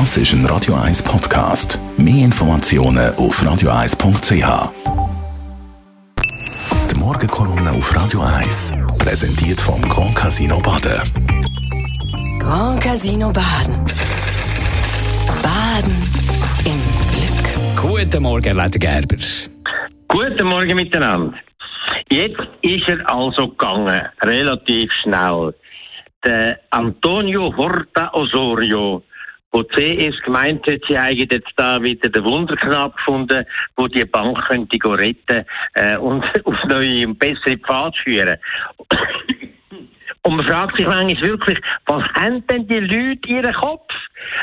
Das ist ein Radio 1 Podcast. Mehr Informationen auf radio1.ch. Die Morgenkolumne auf Radio 1 präsentiert vom Grand Casino Baden. Grand Casino Baden. Baden im Glück. Guten Morgen, Leiter Gerber. Guten Morgen miteinander. Jetzt ist er also gegangen, relativ schnell. Der Antonio Horta Osorio, wo CS gemeint hat, sie haben jetzt da wieder den Wunderknapp gefunden, wo die Bank könnte retten äh, und auf neue und bessere Pfad führen. Und man fragt sich manchmal wirklich, was haben denn die Leute in ihrem Kopf?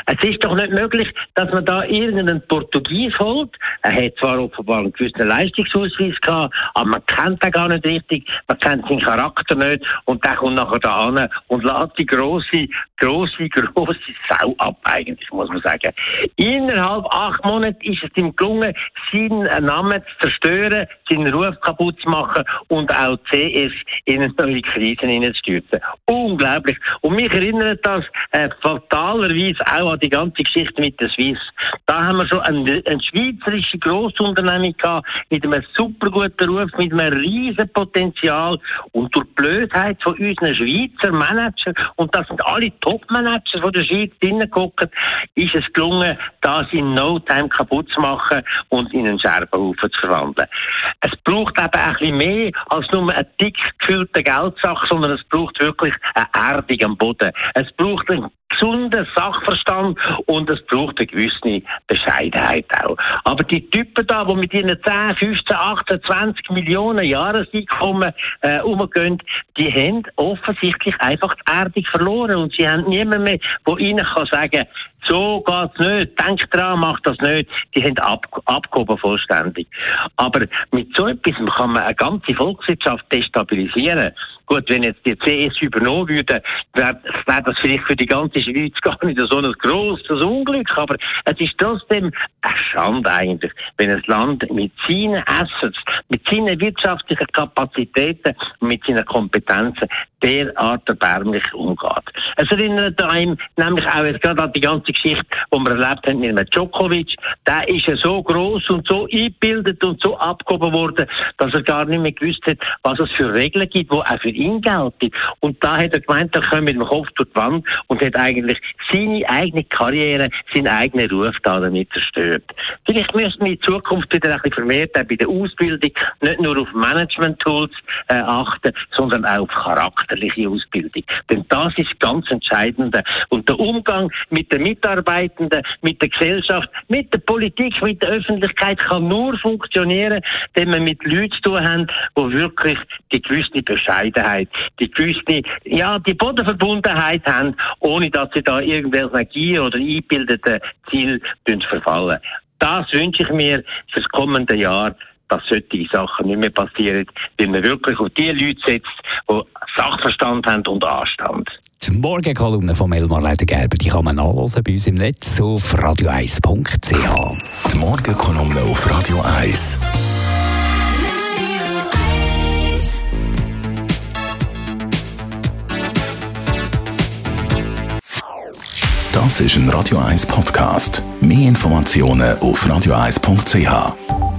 Es ist doch nicht möglich, dass man da irgendeinen Portugies holt. Er hat zwar offenbar einen gewissen Leistungsausweis gehabt, aber man kennt ihn gar nicht richtig, man kennt seinen Charakter nicht und der kommt nachher da an und lässt die grosse, grosse, grosse Sau ab, eigentlich, muss man sagen. Innerhalb acht Monaten ist es ihm gelungen, seinen Namen zu zerstören, seinen Ruf kaputt zu machen und auch CS in eine neue Krise hineinzustürzen. Unglaublich. Und mich erinnert das äh, fatalerweise auch an die ganze Geschichte mit der Swiss. Da haben wir schon eine, eine schweizerische Grossunternehmung gehabt, mit einem super guten Ruf, mit einem riesen Potenzial. Und durch die Blödheit von unseren Schweizer Managern, und das sind alle Top-Manager von der Schweiz drinnen ist es gelungen, das in No Time kaputt zu machen und in einen Scherbenhaufen zu verwandeln. Es braucht eben ein bisschen mehr als nur einen dick gefüllten Geldsack, sondern es braucht wirklich eine Erdung am Boden. Es braucht einen gesunden Sachverstand und es braucht eine gewisse Bescheidenheit auch. Aber die Typen da, die mit ihren 10, 15, 18, 20 Millionen Jahreseinkommen äh, umgehen, die haben offensichtlich einfach die Erdung verloren und sie haben niemanden mehr, der ihnen kann sagen so geht's nicht, denk dran, mach das nicht. Die haben ab, abgehoben vollständig. Aber mit so etwas kann man eine ganze Volkswirtschaft destabilisieren. Gut, wenn jetzt die CS übernommen würde, wäre wär das vielleicht für die ganze Schweiz gar nicht so ein grosses Unglück. Aber es ist trotzdem eine Schande eigentlich, wenn ein Land mit seinen Assets, mit seinen wirtschaftlichen Kapazitäten und mit seinen Kompetenzen derart erbärmlich umgeht. Es erinnert einem nämlich auch jetzt gerade an die ganze Geschichte, die wir erlebt haben mit dem Djokovic. Der ist ja so groß und so eingebildet und so abgehoben worden, dass er gar nicht mehr gewusst hat, was es für Regeln gibt, die auch für ihn gelten. Und da hat er gemeint, er kommt mit dem Kopf durch die Wand und hat eigentlich seine eigene Karriere, seinen eigenen Ruf da damit zerstört. Vielleicht müssen wir in Zukunft wieder ein bisschen vermehrt bei der Ausbildung nicht nur auf Management-Tools äh, achten, sondern auch auf charakterliche Ausbildung. Denn das ist ganz entscheidend. Und der Umgang mit den Mitarbeitenden, mit der Gesellschaft, mit der Politik, mit der Öffentlichkeit kann nur funktionieren, wenn wir mit Leuten zu tun haben, die wirklich die gewisse Bescheidenheit, die gewisse, ja, die Bodenverbundenheit haben, ohne dass sie da irgendwelche Gier oder eingebildeten Ziel verfallen. Das wünsche ich mir fürs kommende Jahr, dass solche Sachen nicht mehr passieren, weil man wirklich auf die Leute setzt, die Sachverstand haben und Anstand. Die Morgenkolumne von Elmar Ledergerber, die kann man nachlesen bei uns im Netz auf radio1.ch. Die Morgenkolumne auf Radio 1. Das ist ein Radio 1 Podcast. Mehr Informationen auf radio1.ch.